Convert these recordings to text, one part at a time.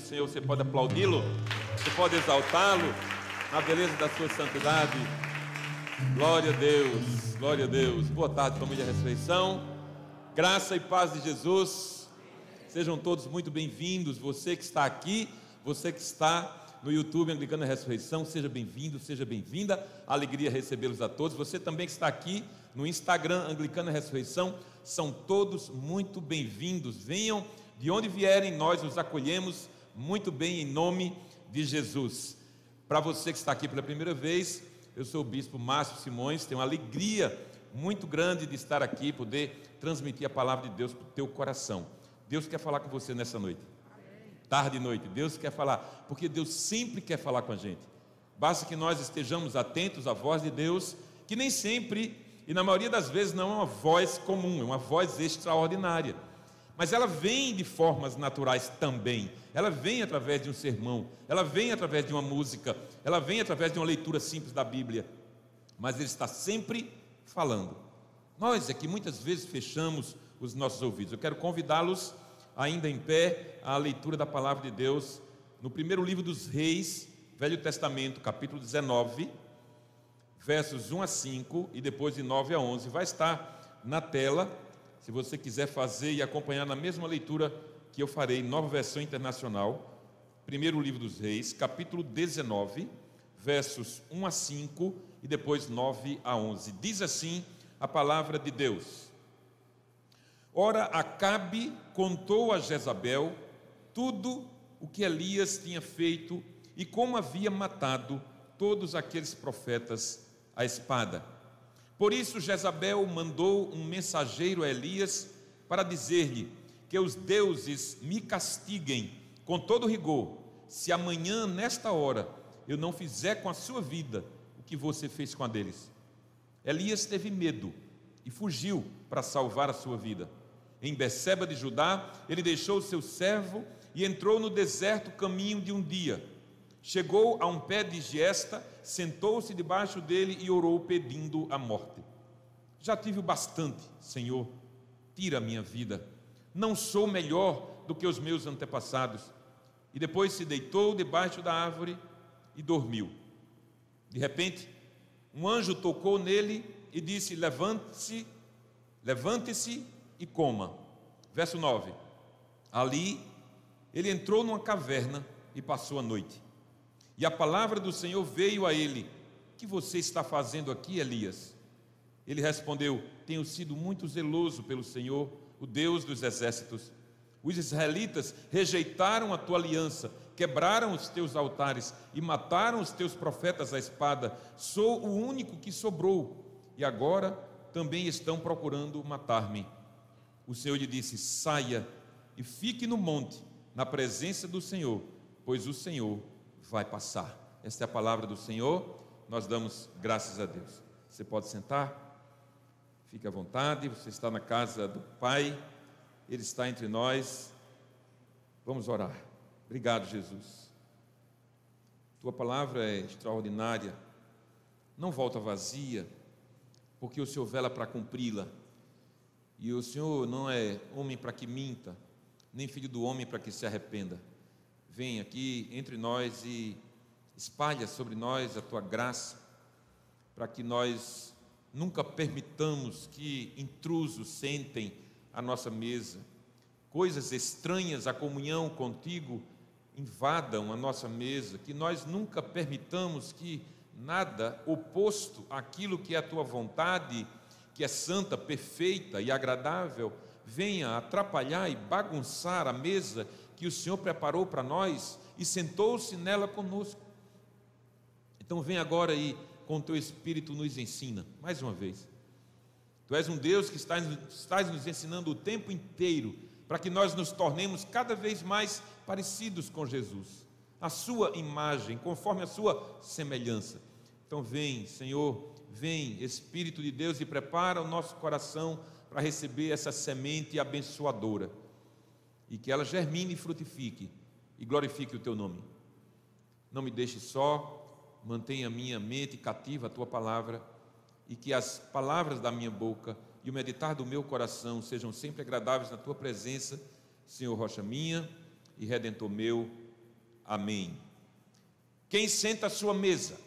Senhor, você pode aplaudi-lo, você pode exaltá-lo na beleza da sua santidade. Glória a Deus, glória a Deus. Boa tarde, família Ressurreição. Graça e paz de Jesus. Sejam todos muito bem-vindos. Você que está aqui, você que está no YouTube Anglicana Ressurreição, seja bem-vindo, seja bem-vinda. Alegria recebê-los a todos. Você também que está aqui no Instagram Anglicana Ressurreição, são todos muito bem-vindos. Venham de onde vierem, nós os acolhemos muito bem em nome de Jesus. Para você que está aqui pela primeira vez, eu sou o bispo Márcio Simões, tenho uma alegria muito grande de estar aqui, poder transmitir a palavra de Deus para o teu coração. Deus quer falar com você nessa noite. Tarde e noite, Deus quer falar, porque Deus sempre quer falar com a gente. Basta que nós estejamos atentos à voz de Deus, que nem sempre e na maioria das vezes não é uma voz comum, é uma voz extraordinária. Mas ela vem de formas naturais também. Ela vem através de um sermão, ela vem através de uma música, ela vem através de uma leitura simples da Bíblia. Mas ele está sempre falando. Nós aqui muitas vezes fechamos os nossos ouvidos. Eu quero convidá-los, ainda em pé, à leitura da palavra de Deus no primeiro livro dos Reis, Velho Testamento, capítulo 19 versos 1 a 5 e depois de 9 a 11. Vai estar na tela, se você quiser fazer e acompanhar na mesma leitura que eu farei, nova versão internacional, primeiro livro dos Reis, capítulo 19, versos 1 a 5 e depois 9 a 11. Diz assim a palavra de Deus. Ora, Acabe contou a Jezabel tudo o que Elias tinha feito e como havia matado todos aqueles profetas a espada. Por isso Jezabel mandou um mensageiro a Elias para dizer-lhe que os deuses me castiguem com todo rigor, se amanhã, nesta hora, eu não fizer com a sua vida o que você fez com a deles. Elias teve medo e fugiu para salvar a sua vida. Em Beceba de Judá, ele deixou seu servo e entrou no deserto caminho de um dia Chegou a um pé de giesta, sentou-se debaixo dele e orou pedindo a morte. Já tive o bastante, Senhor, tira a minha vida. Não sou melhor do que os meus antepassados. E depois se deitou debaixo da árvore e dormiu. De repente, um anjo tocou nele e disse: Levante-se, levante-se e coma. Verso 9. Ali ele entrou numa caverna e passou a noite. E a palavra do Senhor veio a ele: O que você está fazendo aqui, Elias? Ele respondeu: Tenho sido muito zeloso pelo Senhor, o Deus dos exércitos. Os israelitas rejeitaram a tua aliança, quebraram os teus altares e mataram os teus profetas à espada. Sou o único que sobrou, e agora também estão procurando matar-me. O Senhor lhe disse: Saia e fique no monte, na presença do Senhor, pois o Senhor vai passar. Esta é a palavra do Senhor, nós damos graças a Deus. Você pode sentar, fique à vontade, você está na casa do Pai, Ele está entre nós. Vamos orar. Obrigado, Jesus. Tua palavra é extraordinária, não volta vazia, porque o Senhor vela para cumpri-la. E o Senhor não é homem para que minta, nem filho do homem para que se arrependa vem aqui entre nós e espalha sobre nós a tua graça, para que nós nunca permitamos que intrusos sentem a nossa mesa, coisas estranhas à comunhão contigo invadam a nossa mesa, que nós nunca permitamos que nada oposto àquilo que é a tua vontade, que é santa, perfeita e agradável, venha atrapalhar e bagunçar a mesa que o Senhor preparou para nós e sentou-se nela conosco. Então vem agora e com o teu Espírito nos ensina, mais uma vez. Tu és um Deus que estás, estás nos ensinando o tempo inteiro para que nós nos tornemos cada vez mais parecidos com Jesus, a sua imagem, conforme a sua semelhança. Então vem, Senhor, vem, Espírito de Deus, e prepara o nosso coração para receber essa semente abençoadora e que ela germine e frutifique e glorifique o teu nome. Não me deixe só, mantenha a minha mente cativa à tua palavra e que as palavras da minha boca e o meditar do meu coração sejam sempre agradáveis na tua presença, Senhor rocha minha e redentor meu. Amém. Quem senta à sua mesa?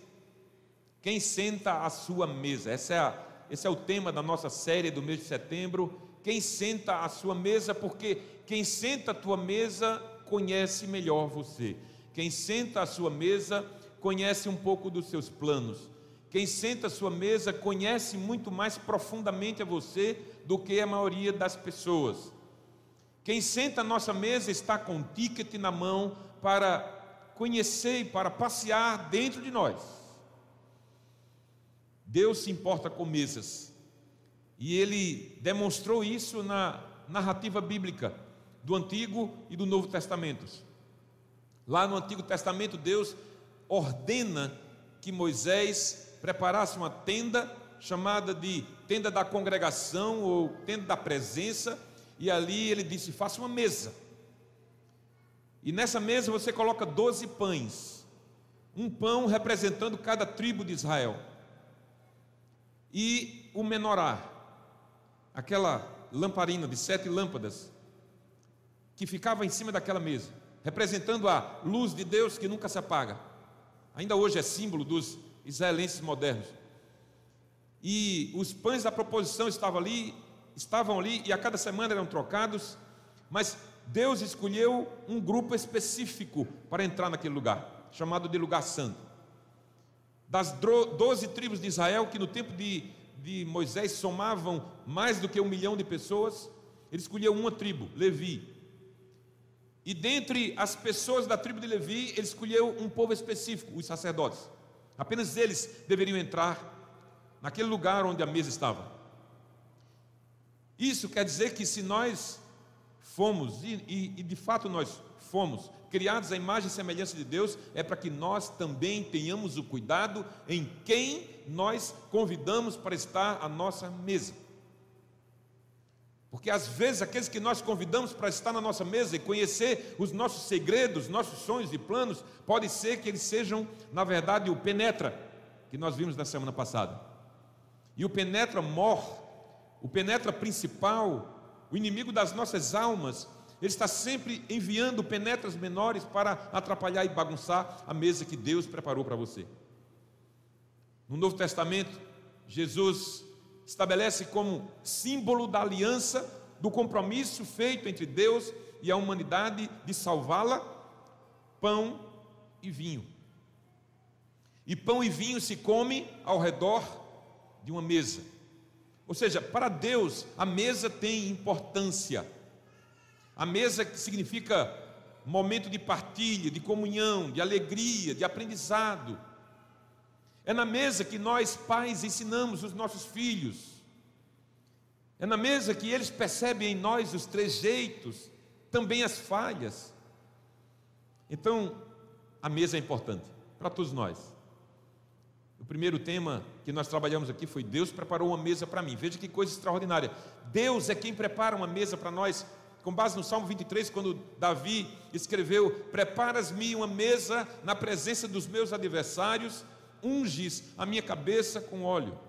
Quem senta à sua mesa? Essa é a, esse é o tema da nossa série do mês de setembro. Quem senta à sua mesa, porque quem senta à tua mesa conhece melhor você. Quem senta à sua mesa conhece um pouco dos seus planos. Quem senta à sua mesa conhece muito mais profundamente a você do que a maioria das pessoas. Quem senta à nossa mesa está com um ticket na mão para conhecer e para passear dentro de nós. Deus se importa com mesas. E ele demonstrou isso na narrativa bíblica do Antigo e do Novo Testamentos. Lá no Antigo Testamento, Deus ordena que Moisés preparasse uma tenda chamada de tenda da congregação ou tenda da presença, e ali ele disse: faça uma mesa. E nessa mesa você coloca doze pães, um pão representando cada tribo de Israel, e o menorá, aquela lamparina de sete lâmpadas, que ficava em cima daquela mesa, representando a luz de Deus que nunca se apaga. Ainda hoje é símbolo dos israelenses modernos. E os pães da proposição estavam ali, estavam ali e a cada semana eram trocados, mas Deus escolheu um grupo específico para entrar naquele lugar, chamado de lugar santo. Das doze tribos de Israel, que no tempo de, de Moisés somavam mais do que um milhão de pessoas, ele escolheu uma tribo, Levi, e dentre as pessoas da tribo de Levi, ele escolheu um povo específico, os sacerdotes. Apenas eles deveriam entrar naquele lugar onde a mesa estava. Isso quer dizer que se nós fomos, e, e, e de fato nós fomos, criados à imagem e semelhança de Deus, é para que nós também tenhamos o cuidado em quem nós convidamos para estar à nossa mesa. Porque às vezes aqueles que nós convidamos para estar na nossa mesa e conhecer os nossos segredos, nossos sonhos e planos, pode ser que eles sejam, na verdade, o penetra, que nós vimos na semana passada. E o penetra mor, o penetra principal, o inimigo das nossas almas, ele está sempre enviando penetras menores para atrapalhar e bagunçar a mesa que Deus preparou para você. No Novo Testamento, Jesus estabelece como símbolo da aliança, do compromisso feito entre Deus e a humanidade de salvá-la, pão e vinho. E pão e vinho se come ao redor de uma mesa. Ou seja, para Deus a mesa tem importância. A mesa significa momento de partilha, de comunhão, de alegria, de aprendizado. É na mesa que nós, pais, ensinamos os nossos filhos. É na mesa que eles percebem em nós os trejeitos, também as falhas. Então, a mesa é importante para todos nós. O primeiro tema que nós trabalhamos aqui foi Deus preparou uma mesa para mim. Veja que coisa extraordinária. Deus é quem prepara uma mesa para nós, com base no Salmo 23, quando Davi escreveu: Preparas-me uma mesa na presença dos meus adversários unges a minha cabeça com óleo,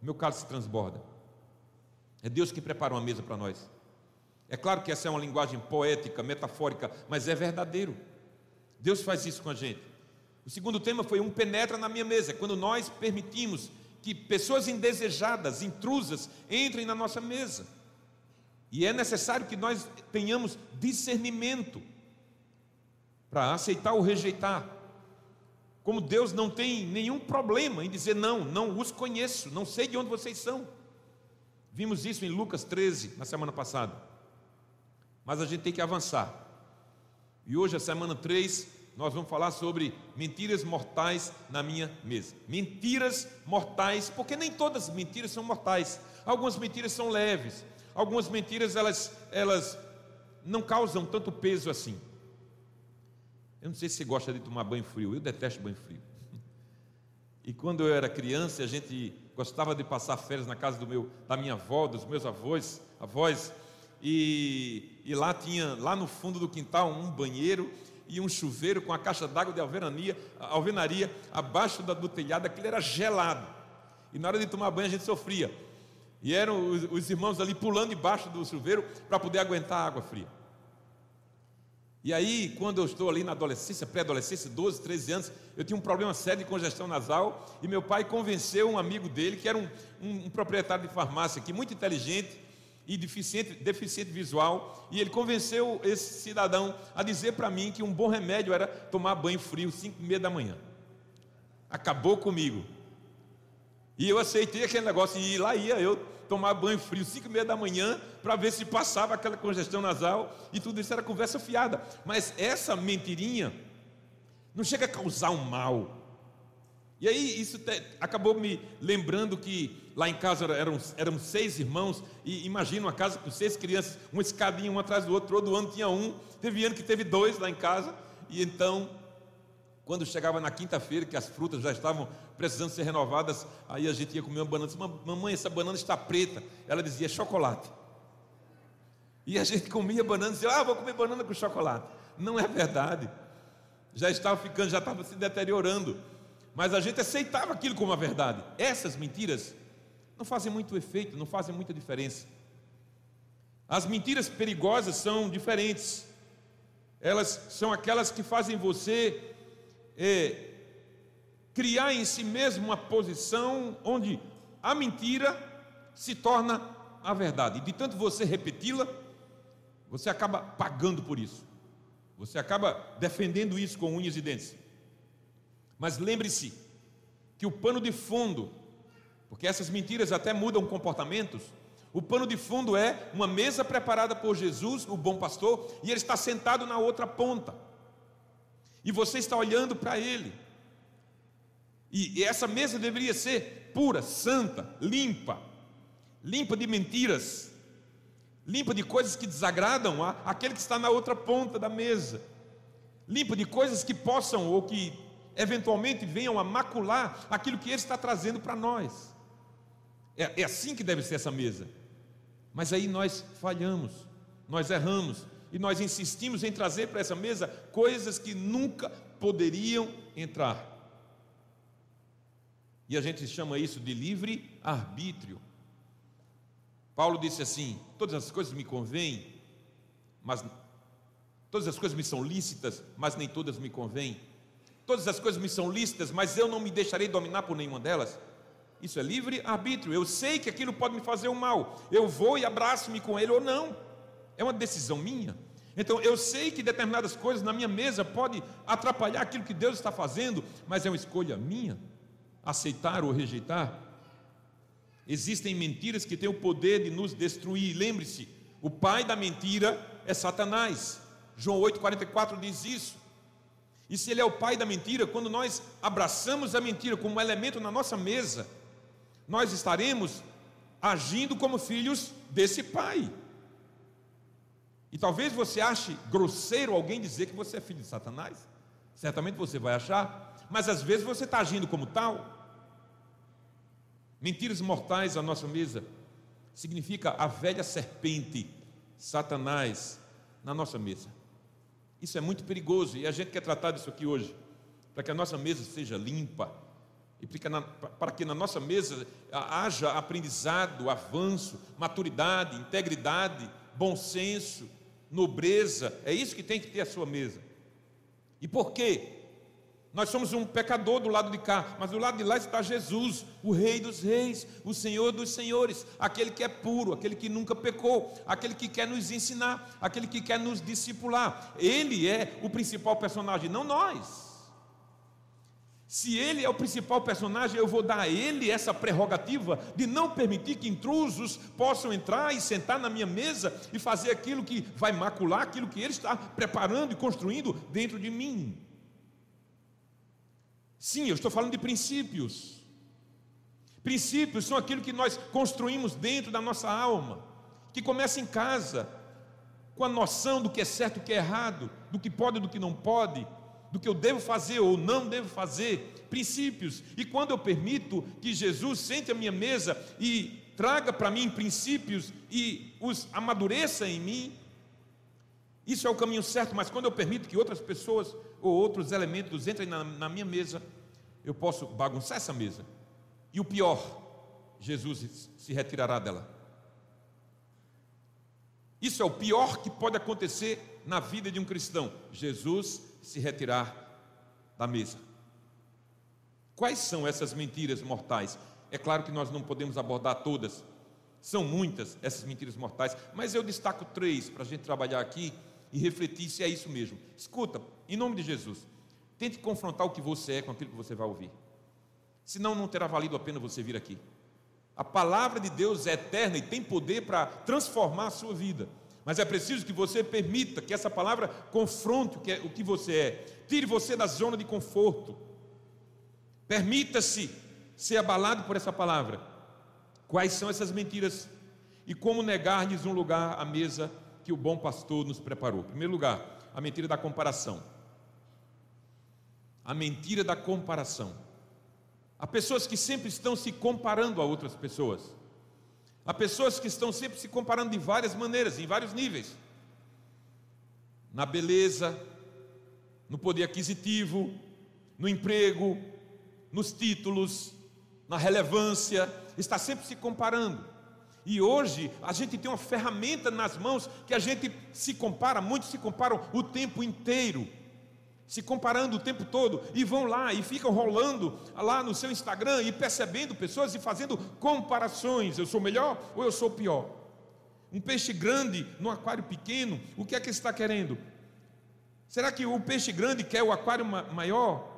meu cálice transborda. É Deus que prepara uma mesa para nós. É claro que essa é uma linguagem poética, metafórica, mas é verdadeiro. Deus faz isso com a gente. O segundo tema foi um penetra na minha mesa, é quando nós permitimos que pessoas indesejadas, intrusas, entrem na nossa mesa. E é necessário que nós tenhamos discernimento para aceitar ou rejeitar. Como Deus não tem nenhum problema em dizer não, não os conheço, não sei de onde vocês são. Vimos isso em Lucas 13, na semana passada. Mas a gente tem que avançar. E hoje, a semana 3, nós vamos falar sobre mentiras mortais na minha mesa. Mentiras mortais, porque nem todas as mentiras são mortais. Algumas mentiras são leves, algumas mentiras elas, elas não causam tanto peso assim. Eu não sei se você gosta de tomar banho frio, eu detesto banho frio. E quando eu era criança, a gente gostava de passar férias na casa do meu, da minha avó, dos meus avós, avós, e, e lá tinha, lá no fundo do quintal, um banheiro e um chuveiro com a caixa d'água de alvenaria, alvenaria abaixo da, do telhado, aquilo era gelado. E na hora de tomar banho a gente sofria. E eram os, os irmãos ali pulando debaixo do chuveiro para poder aguentar a água fria. E aí, quando eu estou ali na adolescência, pré-adolescência, 12, 13 anos, eu tinha um problema sério de congestão nasal e meu pai convenceu um amigo dele, que era um, um, um proprietário de farmácia aqui, muito inteligente e deficiente, deficiente visual, e ele convenceu esse cidadão a dizer para mim que um bom remédio era tomar banho frio, 5 e meia da manhã. Acabou comigo. E eu aceitei aquele negócio e lá ia eu tomar banho frio, 5 e meia da manhã, para ver se passava aquela congestão nasal, e tudo isso era conversa fiada. Mas essa mentirinha não chega a causar um mal. E aí isso te, acabou me lembrando que lá em casa eram, eram seis irmãos, e imagina uma casa com seis crianças, uma escadinha um atrás do outro, todo ano tinha um, teve ano que teve dois lá em casa, e então quando chegava na quinta-feira, que as frutas já estavam precisando ser renovadas, aí a gente ia comer uma banana. Disse, mamãe, essa banana está preta. Ela dizia chocolate. E a gente comia banana e dizia, ah, vou comer banana com chocolate. Não é verdade. Já estava ficando, já estava se deteriorando. Mas a gente aceitava aquilo como a verdade. Essas mentiras não fazem muito efeito, não fazem muita diferença. As mentiras perigosas são diferentes. Elas são aquelas que fazem você é, criar em si mesmo uma posição onde a mentira se torna a verdade. E de tanto você repeti-la, você acaba pagando por isso. Você acaba defendendo isso com unhas e dentes. Mas lembre-se que o pano de fundo, porque essas mentiras até mudam comportamentos, o pano de fundo é uma mesa preparada por Jesus, o bom pastor, e ele está sentado na outra ponta. E você está olhando para ele. E essa mesa deveria ser pura, santa, limpa, limpa de mentiras, limpa de coisas que desagradam a aquele que está na outra ponta da mesa, limpa de coisas que possam ou que eventualmente venham a macular aquilo que ele está trazendo para nós. É, é assim que deve ser essa mesa. Mas aí nós falhamos, nós erramos, e nós insistimos em trazer para essa mesa coisas que nunca poderiam entrar. E a gente chama isso de livre arbítrio. Paulo disse assim: todas as coisas me convêm, mas todas as coisas me são lícitas, mas nem todas me convêm. Todas as coisas me são lícitas, mas eu não me deixarei dominar por nenhuma delas. Isso é livre arbítrio. Eu sei que aquilo pode me fazer um mal. Eu vou e abraço-me com ele ou não. É uma decisão minha. Então eu sei que determinadas coisas na minha mesa podem atrapalhar aquilo que Deus está fazendo, mas é uma escolha minha aceitar ou rejeitar. Existem mentiras que têm o poder de nos destruir. Lembre-se, o pai da mentira é Satanás. João 8,44 diz isso. E se ele é o pai da mentira, quando nós abraçamos a mentira como um elemento na nossa mesa, nós estaremos agindo como filhos desse pai. E talvez você ache grosseiro alguém dizer que você é filho de Satanás. Certamente você vai achar, mas às vezes você está agindo como tal. Mentiras mortais à nossa mesa significa a velha serpente, Satanás, na nossa mesa. Isso é muito perigoso e a gente quer tratar disso aqui hoje, para que a nossa mesa seja limpa e para que na nossa mesa haja aprendizado, avanço, maturidade, integridade, bom senso nobreza, é isso que tem que ter a sua mesa. E por quê? Nós somos um pecador do lado de cá, mas do lado de lá está Jesus, o Rei dos Reis, o Senhor dos Senhores, aquele que é puro, aquele que nunca pecou, aquele que quer nos ensinar, aquele que quer nos discipular. Ele é o principal personagem, não nós. Se ele é o principal personagem, eu vou dar a ele essa prerrogativa de não permitir que intrusos possam entrar e sentar na minha mesa e fazer aquilo que vai macular aquilo que ele está preparando e construindo dentro de mim. Sim, eu estou falando de princípios. Princípios são aquilo que nós construímos dentro da nossa alma, que começa em casa, com a noção do que é certo e o que é errado, do que pode e do que não pode do que eu devo fazer ou não devo fazer, princípios. E quando eu permito que Jesus sente a minha mesa e traga para mim princípios e os amadureça em mim, isso é o caminho certo, mas quando eu permito que outras pessoas ou outros elementos entrem na, na minha mesa, eu posso bagunçar essa mesa. E o pior, Jesus se retirará dela. Isso é o pior que pode acontecer na vida de um cristão: Jesus se retirar da mesa. Quais são essas mentiras mortais? É claro que nós não podemos abordar todas, são muitas essas mentiras mortais, mas eu destaco três para a gente trabalhar aqui e refletir se é isso mesmo. Escuta, em nome de Jesus, tente confrontar o que você é com aquilo que você vai ouvir, senão não terá valido a pena você vir aqui. A palavra de Deus é eterna e tem poder para transformar a sua vida. Mas é preciso que você permita que essa palavra confronte o que, é, o que você é, tire você da zona de conforto. Permita-se ser abalado por essa palavra. Quais são essas mentiras e como negar-lhes um lugar à mesa que o bom pastor nos preparou? Em primeiro lugar, a mentira da comparação. A mentira da comparação. Há pessoas que sempre estão se comparando a outras pessoas. Há pessoas que estão sempre se comparando de várias maneiras, em vários níveis. Na beleza, no poder aquisitivo, no emprego, nos títulos, na relevância, está sempre se comparando. E hoje a gente tem uma ferramenta nas mãos que a gente se compara, muitos se comparam o tempo inteiro se comparando o tempo todo, e vão lá e ficam rolando lá no seu Instagram e percebendo pessoas e fazendo comparações: eu sou melhor ou eu sou pior? Um peixe grande no aquário pequeno, o que é que está querendo? Será que o peixe grande quer o aquário maior?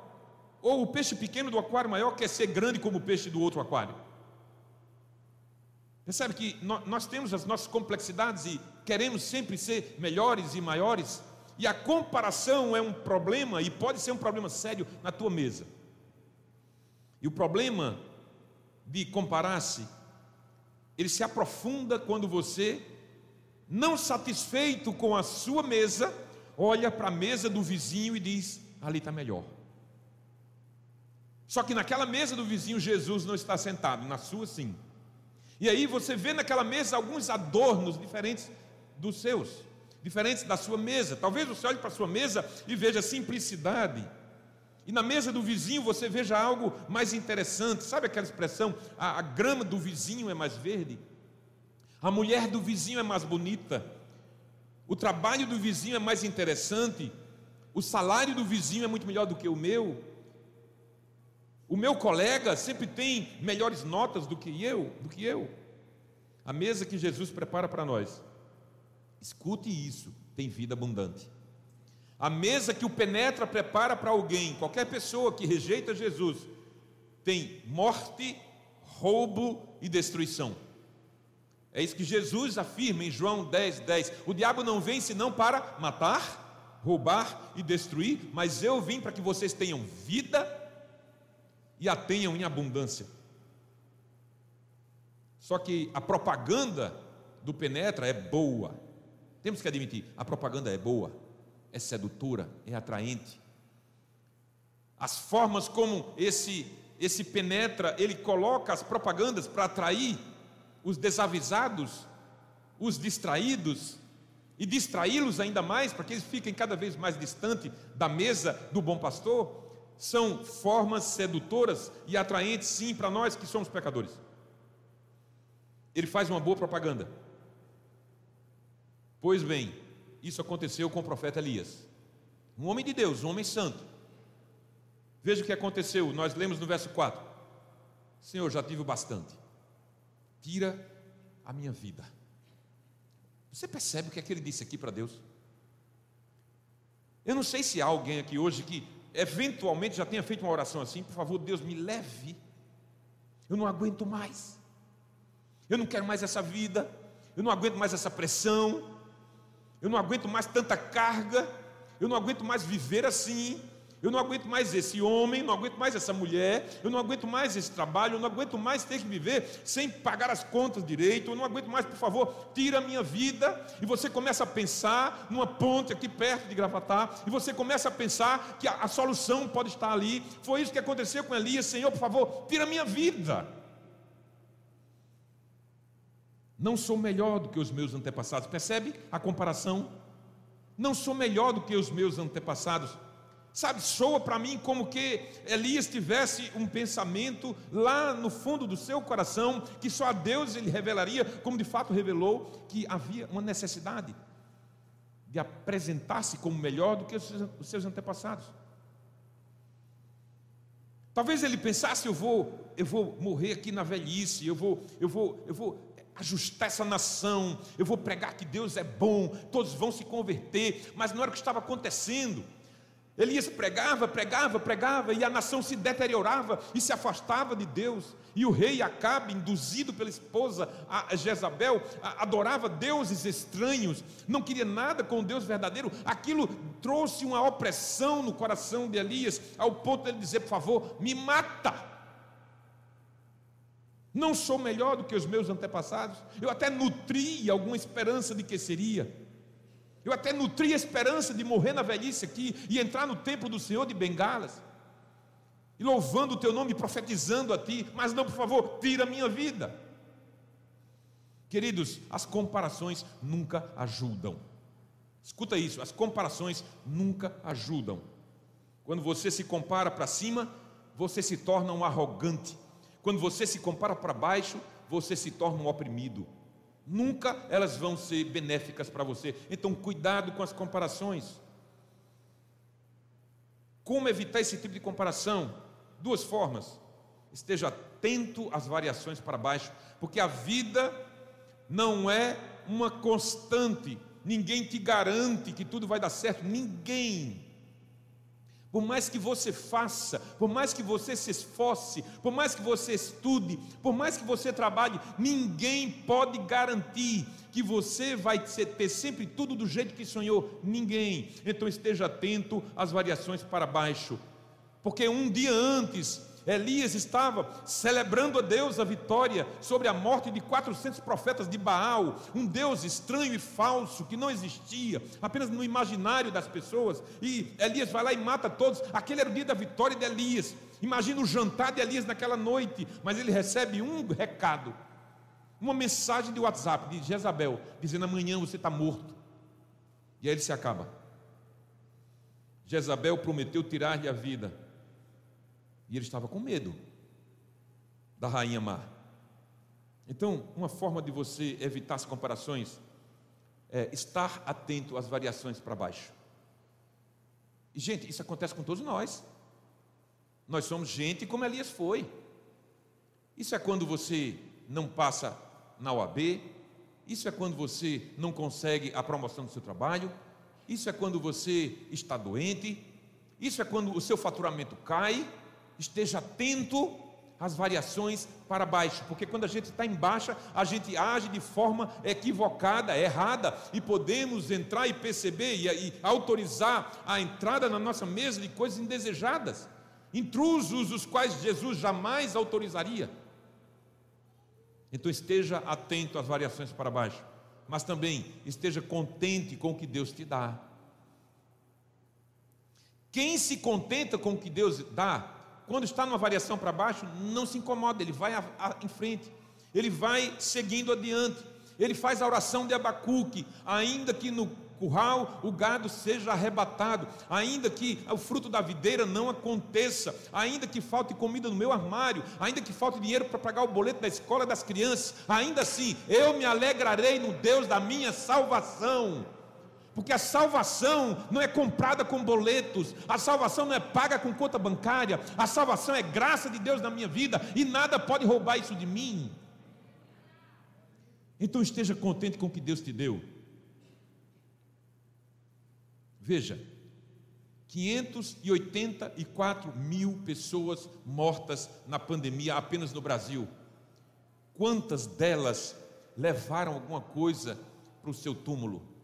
Ou o peixe pequeno do aquário maior quer ser grande como o peixe do outro aquário? Percebe que nós temos as nossas complexidades e queremos sempre ser melhores e maiores? E a comparação é um problema e pode ser um problema sério na tua mesa. E o problema de comparar-se, ele se aprofunda quando você, não satisfeito com a sua mesa, olha para a mesa do vizinho e diz: ali está melhor. Só que naquela mesa do vizinho Jesus não está sentado, na sua sim. E aí você vê naquela mesa alguns adornos diferentes dos seus diferentes da sua mesa. Talvez você olhe para a sua mesa e veja simplicidade. E na mesa do vizinho você veja algo mais interessante. Sabe aquela expressão? A, a grama do vizinho é mais verde. A mulher do vizinho é mais bonita. O trabalho do vizinho é mais interessante. O salário do vizinho é muito melhor do que o meu. O meu colega sempre tem melhores notas do que eu, do que eu. A mesa que Jesus prepara para nós Escute isso, tem vida abundante. A mesa que o penetra prepara para alguém, qualquer pessoa que rejeita Jesus, tem morte, roubo e destruição. É isso que Jesus afirma em João 10, 10. O diabo não vem senão para matar, roubar e destruir, mas eu vim para que vocês tenham vida e a tenham em abundância. Só que a propaganda do penetra é boa, temos que admitir, a propaganda é boa, é sedutora, é atraente. As formas como esse esse penetra, ele coloca as propagandas para atrair os desavisados, os distraídos e distraí-los ainda mais para que eles fiquem cada vez mais distante da mesa do bom pastor, são formas sedutoras e atraentes sim para nós que somos pecadores. Ele faz uma boa propaganda. Pois bem, isso aconteceu com o profeta Elias, um homem de Deus, um homem santo. Veja o que aconteceu, nós lemos no verso 4: Senhor, já tive o bastante, tira a minha vida. Você percebe o que é que ele disse aqui para Deus? Eu não sei se há alguém aqui hoje que eventualmente já tenha feito uma oração assim, por favor, Deus me leve. Eu não aguento mais. Eu não quero mais essa vida. Eu não aguento mais essa pressão eu não aguento mais tanta carga, eu não aguento mais viver assim, eu não aguento mais esse homem, não aguento mais essa mulher, eu não aguento mais esse trabalho, eu não aguento mais ter que viver sem pagar as contas direito, eu não aguento mais, por favor, tira a minha vida. E você começa a pensar numa ponte aqui perto de Gravatar, e você começa a pensar que a, a solução pode estar ali. Foi isso que aconteceu com Elias, Senhor, por favor, tira a minha vida. Não sou melhor do que os meus antepassados. Percebe a comparação? Não sou melhor do que os meus antepassados. Sabe, soa para mim como que Elias tivesse um pensamento lá no fundo do seu coração, que só a Deus ele revelaria, como de fato revelou, que havia uma necessidade de apresentar-se como melhor do que os seus antepassados. Talvez ele pensasse, eu vou, eu vou morrer aqui na velhice, eu vou, eu vou, eu vou ajustar essa nação, eu vou pregar que Deus é bom, todos vão se converter, mas não era o que estava acontecendo. Elias pregava, pregava, pregava, e a nação se deteriorava e se afastava de Deus. E o rei Acabe, induzido pela esposa a Jezabel, adorava deuses estranhos, não queria nada com o Deus verdadeiro. Aquilo trouxe uma opressão no coração de Elias, ao ponto de ele dizer: Por favor, me mata. Não sou melhor do que os meus antepassados. Eu até nutri alguma esperança de que seria. Eu até nutri a esperança de morrer na velhice aqui e entrar no templo do Senhor de bengalas, e louvando o teu nome, profetizando a ti, mas não, por favor, tira a minha vida. Queridos, as comparações nunca ajudam. Escuta isso, as comparações nunca ajudam. Quando você se compara para cima, você se torna um arrogante. Quando você se compara para baixo, você se torna um oprimido. Nunca elas vão ser benéficas para você. Então, cuidado com as comparações. Como evitar esse tipo de comparação? Duas formas. Esteja atento às variações para baixo, porque a vida não é uma constante. Ninguém te garante que tudo vai dar certo. Ninguém. Por mais que você faça, por mais que você se esforce, por mais que você estude, por mais que você trabalhe, ninguém pode garantir que você vai ter sempre tudo do jeito que sonhou. Ninguém. Então esteja atento às variações para baixo. Porque um dia antes Elias estava celebrando a Deus a vitória sobre a morte de 400 profetas de Baal, um Deus estranho e falso que não existia, apenas no imaginário das pessoas. E Elias vai lá e mata todos. Aquele era o dia da vitória de Elias. Imagina o jantar de Elias naquela noite, mas ele recebe um recado, uma mensagem de WhatsApp de Jezabel, dizendo: amanhã você está morto. E aí ele se acaba. Jezabel prometeu tirar-lhe a vida. E ele estava com medo da rainha má. Então, uma forma de você evitar as comparações é estar atento às variações para baixo. E, gente, isso acontece com todos nós. Nós somos gente como Elias foi. Isso é quando você não passa na OAB, isso é quando você não consegue a promoção do seu trabalho, isso é quando você está doente, isso é quando o seu faturamento cai, esteja atento às variações para baixo, porque quando a gente está em baixa, a gente age de forma equivocada, errada, e podemos entrar e perceber e, e autorizar a entrada na nossa mesa de coisas indesejadas, intrusos os quais Jesus jamais autorizaria. Então esteja atento às variações para baixo, mas também esteja contente com o que Deus te dá. Quem se contenta com o que Deus dá, quando está numa variação para baixo, não se incomoda, ele vai a, a, em frente, ele vai seguindo adiante, ele faz a oração de Abacuque, ainda que no curral o gado seja arrebatado, ainda que o fruto da videira não aconteça, ainda que falte comida no meu armário, ainda que falte dinheiro para pagar o boleto da escola das crianças, ainda assim eu me alegrarei no Deus da minha salvação. Porque a salvação não é comprada com boletos, a salvação não é paga com conta bancária, a salvação é graça de Deus na minha vida e nada pode roubar isso de mim. Então esteja contente com o que Deus te deu. Veja, 584 mil pessoas mortas na pandemia apenas no Brasil. Quantas delas levaram alguma coisa para o seu túmulo?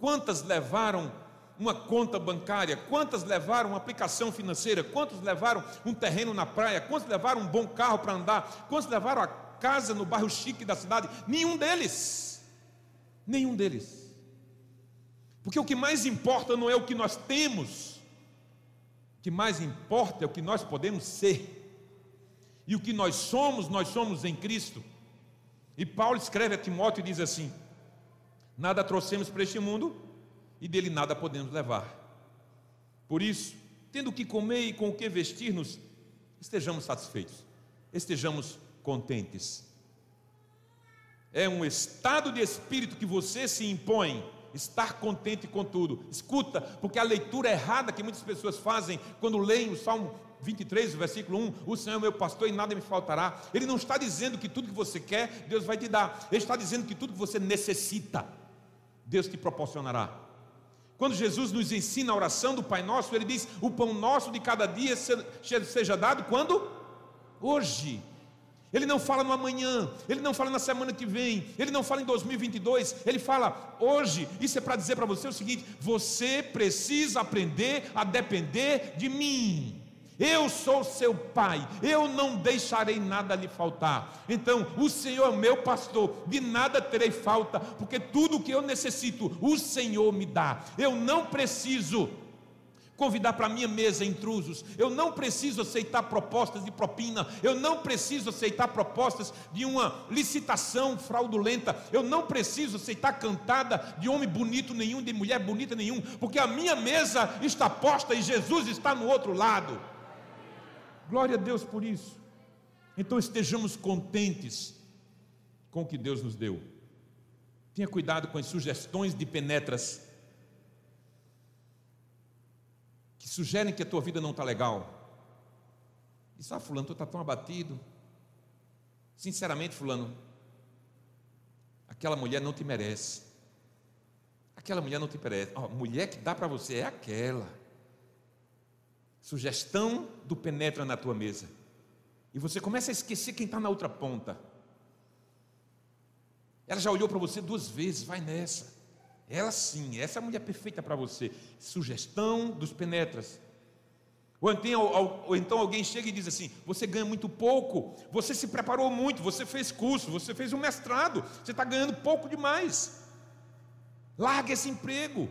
Quantas levaram uma conta bancária? Quantas levaram uma aplicação financeira? Quantos levaram um terreno na praia? Quantos levaram um bom carro para andar? Quantos levaram a casa no bairro chique da cidade? Nenhum deles. Nenhum deles. Porque o que mais importa não é o que nós temos, o que mais importa é o que nós podemos ser. E o que nós somos, nós somos em Cristo. E Paulo escreve a Timóteo e diz assim: Nada trouxemos para este mundo e dele nada podemos levar. Por isso, tendo o que comer e com o que vestir-nos, estejamos satisfeitos, estejamos contentes. É um estado de espírito que você se impõe, estar contente com tudo. Escuta, porque a leitura errada que muitas pessoas fazem quando leem o Salmo 23, versículo 1: O Senhor é meu pastor e nada me faltará. Ele não está dizendo que tudo que você quer, Deus vai te dar. Ele está dizendo que tudo que você necessita, Deus te proporcionará. Quando Jesus nos ensina a oração do Pai Nosso, ele diz: O pão nosso de cada dia seja dado quando? Hoje. Ele não fala no amanhã, ele não fala na semana que vem, ele não fala em 2022, ele fala hoje. Isso é para dizer para você o seguinte: você precisa aprender a depender de mim. Eu sou seu pai, eu não deixarei nada lhe faltar. Então, o Senhor é meu pastor, de nada terei falta, porque tudo o que eu necessito, o Senhor me dá. Eu não preciso convidar para minha mesa intrusos. Eu não preciso aceitar propostas de propina. Eu não preciso aceitar propostas de uma licitação fraudulenta. Eu não preciso aceitar cantada de homem bonito nenhum, de mulher bonita nenhum, porque a minha mesa está posta e Jesus está no outro lado. Glória a Deus por isso. Então estejamos contentes com o que Deus nos deu. Tenha cuidado com as sugestões de penetras que sugerem que a tua vida não está legal. Diz, ah, fulano, tu está tão abatido. Sinceramente, fulano, aquela mulher não te merece. Aquela mulher não te merece. Oh, mulher que dá para você é aquela. Sugestão do penetra na tua mesa. E você começa a esquecer quem está na outra ponta. Ela já olhou para você duas vezes, vai nessa. Ela sim, essa é a mulher perfeita para você. Sugestão dos penetras. Ou então, ou então, alguém chega e diz assim: você ganha muito pouco, você se preparou muito, você fez curso, você fez um mestrado, você está ganhando pouco demais. Larga esse emprego.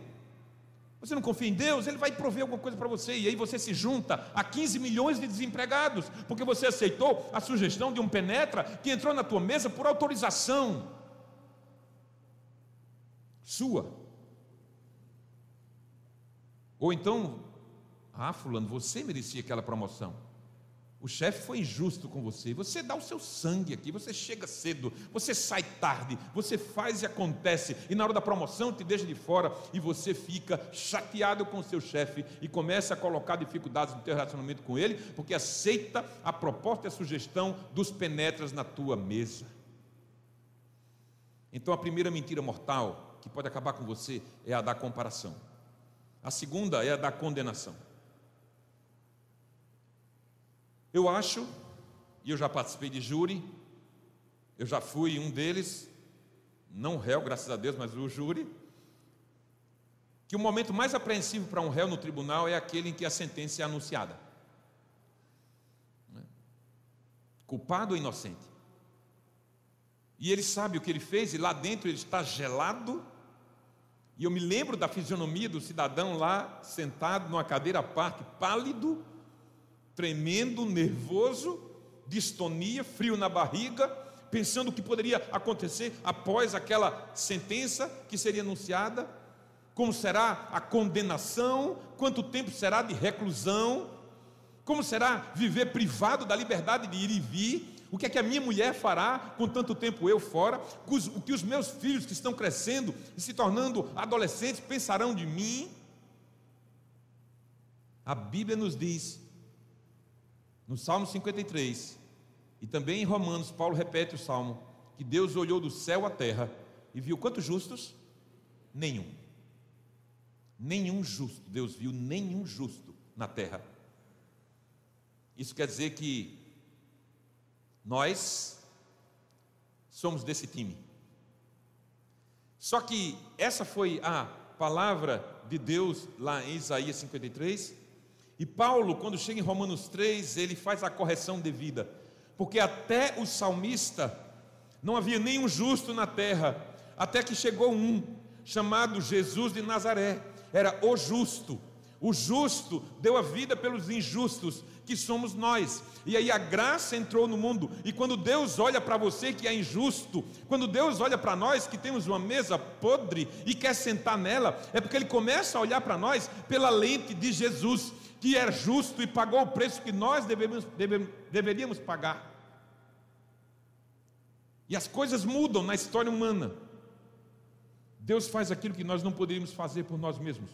Você não confia em Deus? Ele vai prover alguma coisa para você. E aí você se junta a 15 milhões de desempregados, porque você aceitou a sugestão de um penetra que entrou na tua mesa por autorização sua. Ou então, ah, fulano, você merecia aquela promoção. O chefe foi injusto com você. Você dá o seu sangue aqui, você chega cedo, você sai tarde, você faz e acontece, e na hora da promoção te deixa de fora e você fica chateado com o seu chefe e começa a colocar dificuldades no teu relacionamento com ele, porque aceita a proposta e a sugestão dos penetras na tua mesa. Então a primeira mentira mortal que pode acabar com você é a da comparação. A segunda é a da condenação. Eu acho, e eu já participei de júri, eu já fui um deles, não réu, graças a Deus, mas o júri, que o momento mais apreensivo para um réu no tribunal é aquele em que a sentença é anunciada. Né? Culpado ou inocente. E ele sabe o que ele fez, e lá dentro ele está gelado. E eu me lembro da fisionomia do cidadão lá, sentado numa cadeira à parte, pálido, tremendo, nervoso, distonia, frio na barriga, pensando o que poderia acontecer após aquela sentença que seria anunciada, como será a condenação, quanto tempo será de reclusão, como será viver privado da liberdade de ir e vir, o que é que a minha mulher fará com tanto tempo eu fora, o que os meus filhos que estão crescendo e se tornando adolescentes pensarão de mim. A Bíblia nos diz no Salmo 53, e também em Romanos, Paulo repete o salmo: que Deus olhou do céu à terra e viu quantos justos? Nenhum. Nenhum justo. Deus viu nenhum justo na terra. Isso quer dizer que nós somos desse time. Só que essa foi a palavra de Deus lá em Isaías 53, e Paulo, quando chega em Romanos 3, ele faz a correção devida, porque até o salmista não havia nenhum justo na terra, até que chegou um chamado Jesus de Nazaré, era o justo, O justo deu a vida pelos injustos, que somos nós. E aí a graça entrou no mundo. E quando Deus olha para você que é injusto, quando Deus olha para nós que temos uma mesa podre e quer sentar nela, é porque Ele começa a olhar para nós pela lente de Jesus, que é justo e pagou o preço que nós devemos, deve, deveríamos pagar. E as coisas mudam na história humana. Deus faz aquilo que nós não poderíamos fazer por nós mesmos.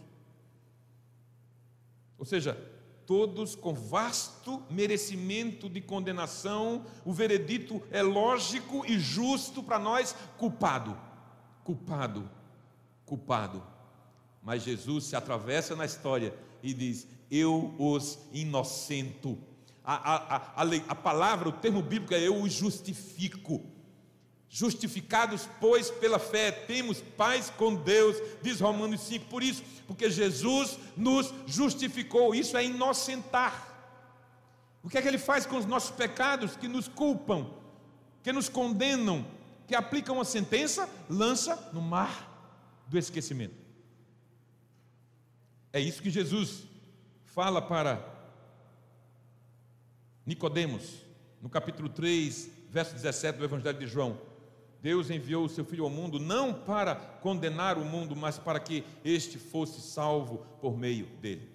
Ou seja, todos com vasto merecimento de condenação, o veredito é lógico e justo para nós, culpado, culpado, culpado. Mas Jesus se atravessa na história e diz: Eu os inocento. A, a, a, a, palavra, o termo bíblico é eu os justifico. Justificados, pois, pela fé, temos paz com Deus, diz Romanos 5. Por isso, porque Jesus nos justificou, isso é inocentar. O que é que ele faz com os nossos pecados que nos culpam, que nos condenam, que aplicam uma sentença? Lança no mar do esquecimento. É isso que Jesus fala para Nicodemos, no capítulo 3, verso 17 do Evangelho de João. Deus enviou o seu Filho ao mundo não para condenar o mundo, mas para que este fosse salvo por meio dele.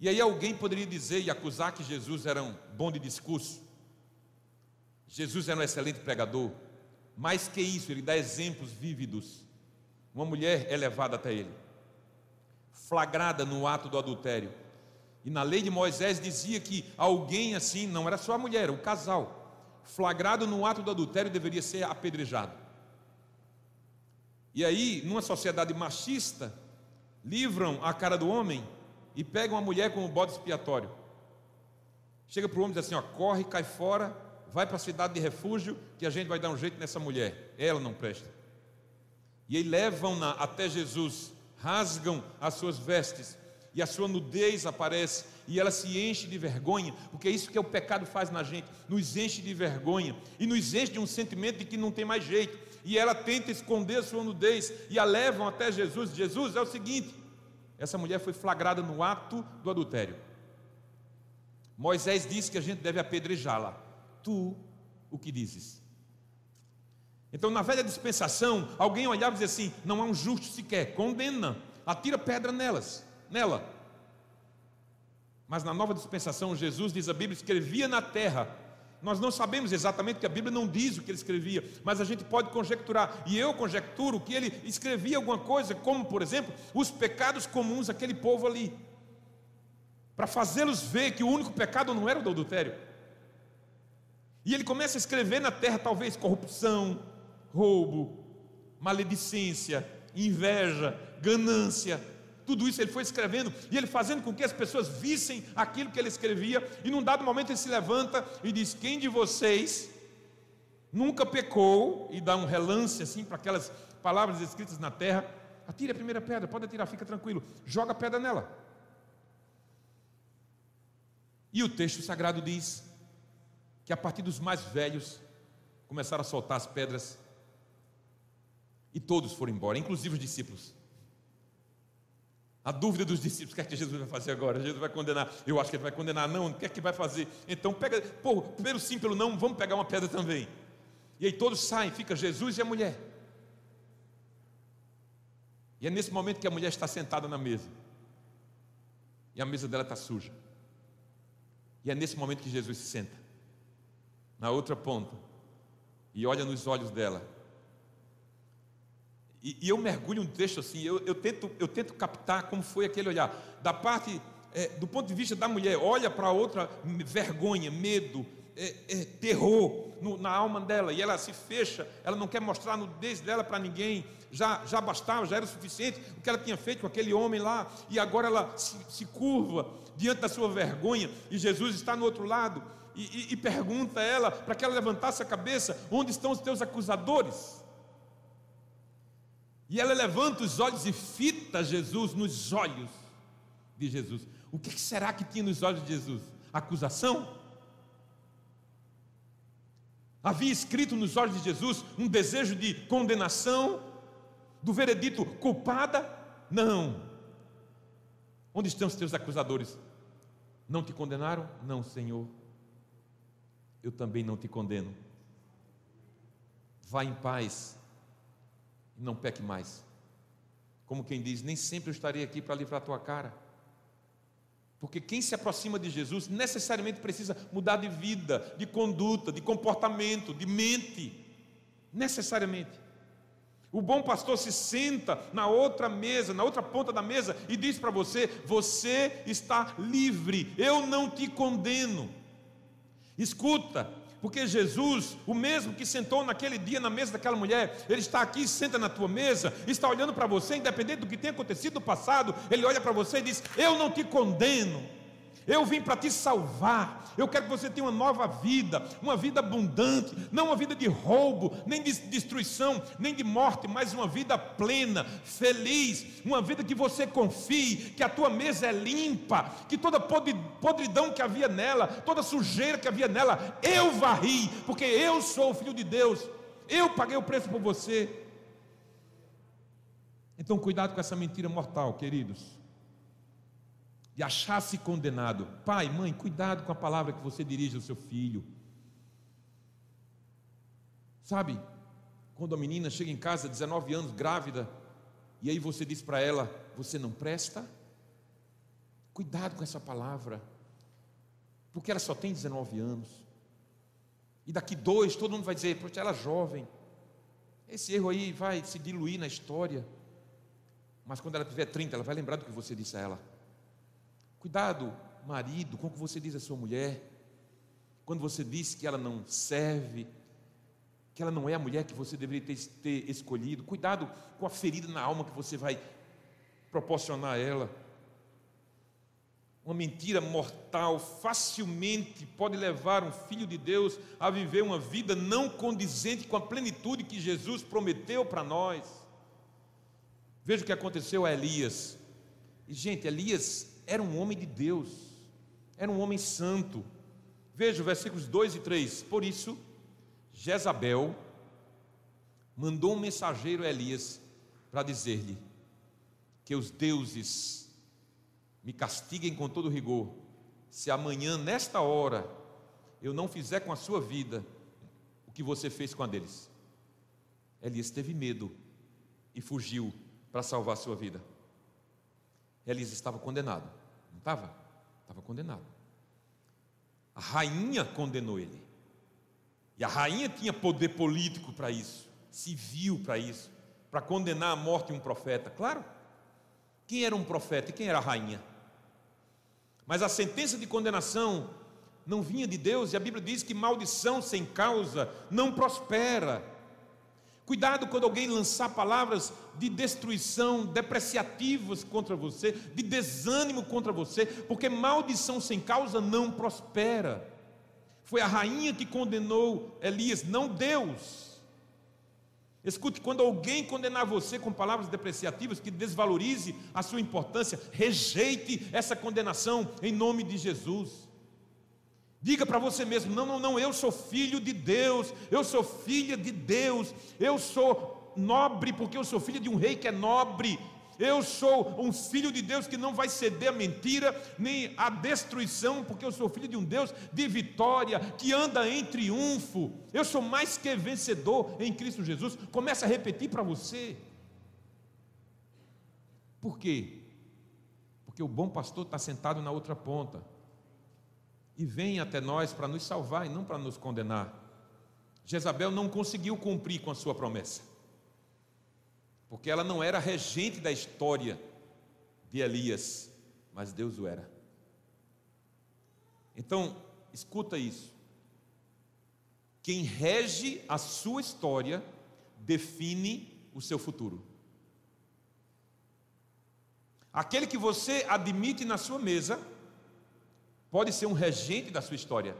E aí alguém poderia dizer e acusar que Jesus era um bom de discurso, Jesus era um excelente pregador, mais que isso, ele dá exemplos vívidos. Uma mulher é levada até ele, flagrada no ato do adultério. E na lei de Moisés dizia que alguém assim, não era só a mulher, o casal flagrado no ato do adultério deveria ser apedrejado. E aí, numa sociedade machista, livram a cara do homem e pegam a mulher como bode expiatório. Chega para o homem e diz assim: ó, corre, cai fora, vai para a cidade de refúgio, que a gente vai dar um jeito nessa mulher. Ela não presta. E aí levam-na até Jesus, rasgam as suas vestes, e a sua nudez aparece, e ela se enche de vergonha, porque é isso que o pecado faz na gente, nos enche de vergonha, e nos enche de um sentimento de que não tem mais jeito, e ela tenta esconder a sua nudez, e a levam até Jesus. Jesus é o seguinte: essa mulher foi flagrada no ato do adultério. Moisés disse que a gente deve apedrejá-la. Tu o que dizes? Então, na velha dispensação, alguém olhava e dizia assim: não há um justo sequer, condena, atira pedra nelas nela. Mas na nova dispensação, Jesus diz a Bíblia escrevia na terra. Nós não sabemos exatamente que a Bíblia não diz o que ele escrevia, mas a gente pode conjecturar. E eu conjecturo que ele escrevia alguma coisa, como por exemplo, os pecados comuns daquele povo ali, para fazê-los ver que o único pecado não era o do adultério. E ele começa a escrever na terra, talvez, corrupção, roubo, maledicência, inveja, ganância, tudo isso ele foi escrevendo e ele fazendo com que as pessoas vissem aquilo que ele escrevia. E num dado momento ele se levanta e diz: Quem de vocês nunca pecou? E dá um relance assim para aquelas palavras escritas na terra. Atire a primeira pedra, pode atirar, fica tranquilo. Joga a pedra nela. E o texto sagrado diz que a partir dos mais velhos começaram a soltar as pedras e todos foram embora, inclusive os discípulos. A dúvida dos discípulos, o que é que Jesus vai fazer agora? Jesus vai condenar. Eu acho que ele vai condenar, não, o que é que vai fazer? Então pega, pô, pelo sim, pelo não, vamos pegar uma pedra também. E aí todos saem, fica Jesus e a mulher. E é nesse momento que a mulher está sentada na mesa. E a mesa dela está suja. E é nesse momento que Jesus se senta, na outra ponta, e olha nos olhos dela e, e eu mergulho um texto assim, eu, eu, tento, eu tento captar como foi aquele olhar. Da parte, é, do ponto de vista da mulher, olha para outra, vergonha, medo, é, é, terror no, na alma dela, e ela se fecha, ela não quer mostrar a nudez dela para ninguém, já, já bastava, já era o suficiente o que ela tinha feito com aquele homem lá, e agora ela se, se curva diante da sua vergonha, e Jesus está no outro lado, e, e, e pergunta a ela para que ela levantasse a cabeça: onde estão os teus acusadores? E ela levanta os olhos e fita Jesus nos olhos de Jesus. O que será que tinha nos olhos de Jesus? Acusação? Havia escrito nos olhos de Jesus um desejo de condenação, do veredito culpada? Não. Onde estão os teus acusadores? Não te condenaram? Não, Senhor. Eu também não te condeno. Vá em paz não peque mais. Como quem diz, nem sempre eu estarei aqui para livrar a tua cara. Porque quem se aproxima de Jesus necessariamente precisa mudar de vida, de conduta, de comportamento, de mente. Necessariamente. O bom pastor se senta na outra mesa, na outra ponta da mesa, e diz para você: Você está livre, eu não te condeno. Escuta, porque Jesus, o mesmo que sentou naquele dia na mesa daquela mulher, ele está aqui, senta na tua mesa, está olhando para você, independente do que tenha acontecido no passado, ele olha para você e diz: Eu não te condeno. Eu vim para te salvar. Eu quero que você tenha uma nova vida, uma vida abundante, não uma vida de roubo, nem de destruição, nem de morte, mas uma vida plena, feliz, uma vida que você confie, que a tua mesa é limpa, que toda podridão que havia nela, toda sujeira que havia nela, eu varri, porque eu sou o filho de Deus. Eu paguei o preço por você. Então, cuidado com essa mentira mortal, queridos de achar-se condenado. Pai, mãe, cuidado com a palavra que você dirige ao seu filho. Sabe, quando a menina chega em casa, 19 anos, grávida, e aí você diz para ela: Você não presta? Cuidado com essa palavra, porque ela só tem 19 anos. E daqui dois, todo mundo vai dizer: Poxa, ela é jovem. Esse erro aí vai se diluir na história. Mas quando ela tiver 30, ela vai lembrar do que você disse a ela. Cuidado, marido, com o que você diz à sua mulher. Quando você diz que ela não serve, que ela não é a mulher que você deveria ter, ter escolhido. Cuidado com a ferida na alma que você vai proporcionar a ela. Uma mentira mortal facilmente pode levar um filho de Deus a viver uma vida não condizente com a plenitude que Jesus prometeu para nós. Veja o que aconteceu a Elias. E, gente, Elias era um homem de Deus, era um homem santo. Veja versículos 2 e 3. Por isso, Jezabel mandou um mensageiro a Elias para dizer-lhe que os deuses me castiguem com todo rigor, se amanhã, nesta hora, eu não fizer com a sua vida o que você fez com a deles. Elias teve medo e fugiu para salvar a sua vida. Elias estava condenado. Estava? Estava condenado. A rainha condenou ele. E a rainha tinha poder político para isso, civil para isso, para condenar a morte um profeta. Claro. Quem era um profeta e quem era a rainha? Mas a sentença de condenação não vinha de Deus, e a Bíblia diz que maldição sem causa não prospera. Cuidado quando alguém lançar palavras de destruição, depreciativas contra você, de desânimo contra você, porque maldição sem causa não prospera. Foi a rainha que condenou Elias, não Deus. Escute, quando alguém condenar você com palavras depreciativas que desvalorize a sua importância, rejeite essa condenação em nome de Jesus. Diga para você mesmo: não, não, não, eu sou filho de Deus, eu sou filha de Deus, eu sou nobre porque eu sou filho de um rei que é nobre. Eu sou um filho de Deus que não vai ceder à mentira nem à destruição, porque eu sou filho de um Deus de vitória, que anda em triunfo. Eu sou mais que vencedor em Cristo Jesus. Comece a repetir para você. Por quê? Porque o bom pastor está sentado na outra ponta e vem até nós para nos salvar e não para nos condenar. Jezabel não conseguiu cumprir com a sua promessa, porque ela não era regente da história de Elias, mas Deus o era. Então, escuta isso. Quem rege a sua história define o seu futuro. Aquele que você admite na sua mesa pode ser um regente da sua história.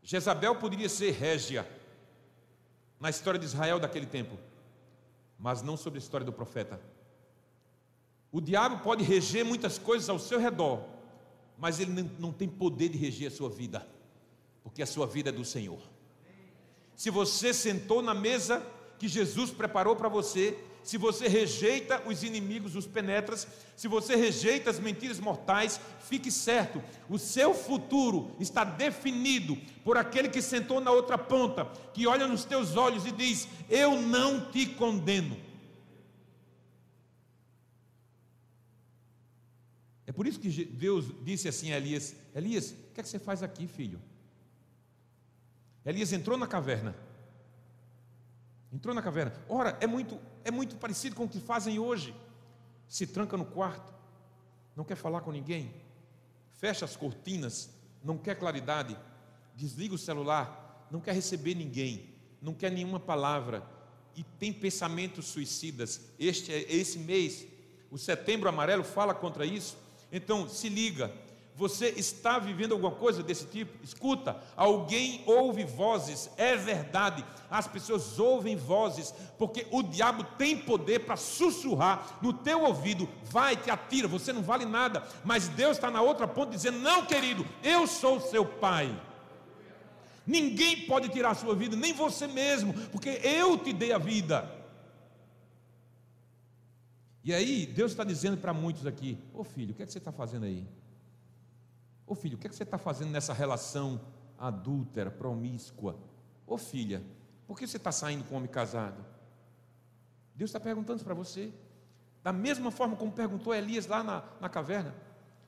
Jezabel poderia ser régia na história de Israel daquele tempo, mas não sobre a história do profeta. O diabo pode reger muitas coisas ao seu redor, mas ele não tem poder de reger a sua vida, porque a sua vida é do Senhor. Se você sentou na mesa que Jesus preparou para você, se você rejeita os inimigos, os penetras, se você rejeita as mentiras mortais, fique certo, o seu futuro está definido por aquele que sentou na outra ponta, que olha nos teus olhos e diz: Eu não te condeno. É por isso que Deus disse assim a Elias: Elias, o que é que você faz aqui, filho? Elias entrou na caverna. Entrou na caverna. Ora, é muito, é muito parecido com o que fazem hoje. Se tranca no quarto, não quer falar com ninguém, fecha as cortinas, não quer claridade, desliga o celular, não quer receber ninguém, não quer nenhuma palavra e tem pensamentos suicidas. Este esse mês, o Setembro Amarelo fala contra isso. Então, se liga, você está vivendo alguma coisa desse tipo? Escuta, alguém ouve vozes, é verdade, as pessoas ouvem vozes, porque o diabo tem poder para sussurrar no teu ouvido, vai, te atira, você não vale nada, mas Deus está na outra ponta dizendo: não, querido, eu sou seu pai. Ninguém pode tirar a sua vida, nem você mesmo, porque eu te dei a vida. E aí, Deus está dizendo para muitos aqui: Ô oh, filho, o que, é que você está fazendo aí? Ô filho, o que, é que você está fazendo nessa relação adúltera, promíscua? Ô filha, por que você está saindo com um homem casado? Deus está perguntando para você. Da mesma forma como perguntou Elias lá na, na caverna: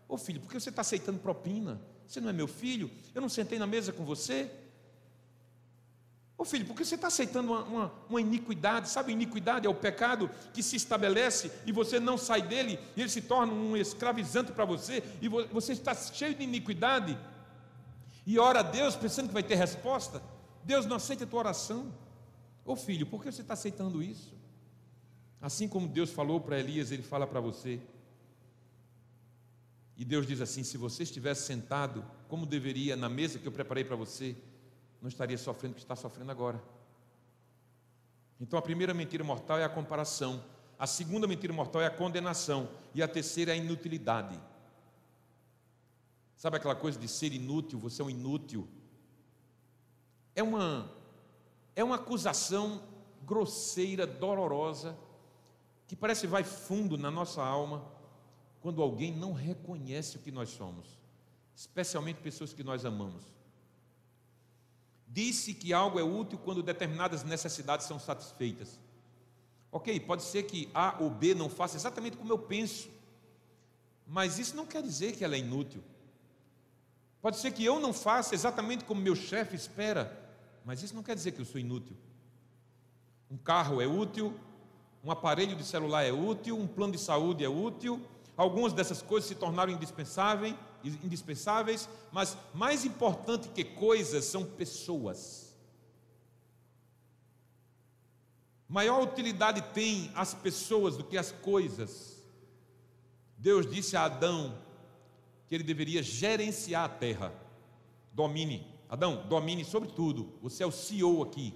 Ô filho, por que você está aceitando propina? Você não é meu filho? Eu não sentei na mesa com você? Ô filho, por que você está aceitando uma, uma, uma, iniquidade? Sabe, iniquidade é o pecado que se estabelece e você não sai dele, e ele se torna um escravizante para você, e você está cheio de iniquidade, e ora a Deus pensando que vai ter resposta. Deus não aceita a tua oração. Ô filho, por que você está aceitando isso? Assim como Deus falou para Elias, ele fala para você. E Deus diz assim: se você estivesse sentado como deveria na mesa que eu preparei para você, não estaria sofrendo o que está sofrendo agora. Então a primeira mentira mortal é a comparação, a segunda mentira mortal é a condenação, e a terceira é a inutilidade. Sabe aquela coisa de ser inútil, você é um inútil? É uma, é uma acusação grosseira, dolorosa, que parece vai fundo na nossa alma, quando alguém não reconhece o que nós somos, especialmente pessoas que nós amamos. Disse que algo é útil quando determinadas necessidades são satisfeitas. Ok, pode ser que A ou B não faça exatamente como eu penso, mas isso não quer dizer que ela é inútil. Pode ser que eu não faça exatamente como meu chefe espera, mas isso não quer dizer que eu sou inútil. Um carro é útil, um aparelho de celular é útil, um plano de saúde é útil, algumas dessas coisas se tornaram indispensáveis, indispensáveis, mas mais importante que coisas são pessoas. Maior utilidade tem as pessoas do que as coisas. Deus disse a Adão que ele deveria gerenciar a terra. Domine. Adão, domine sobre tudo. Você é o CEO aqui.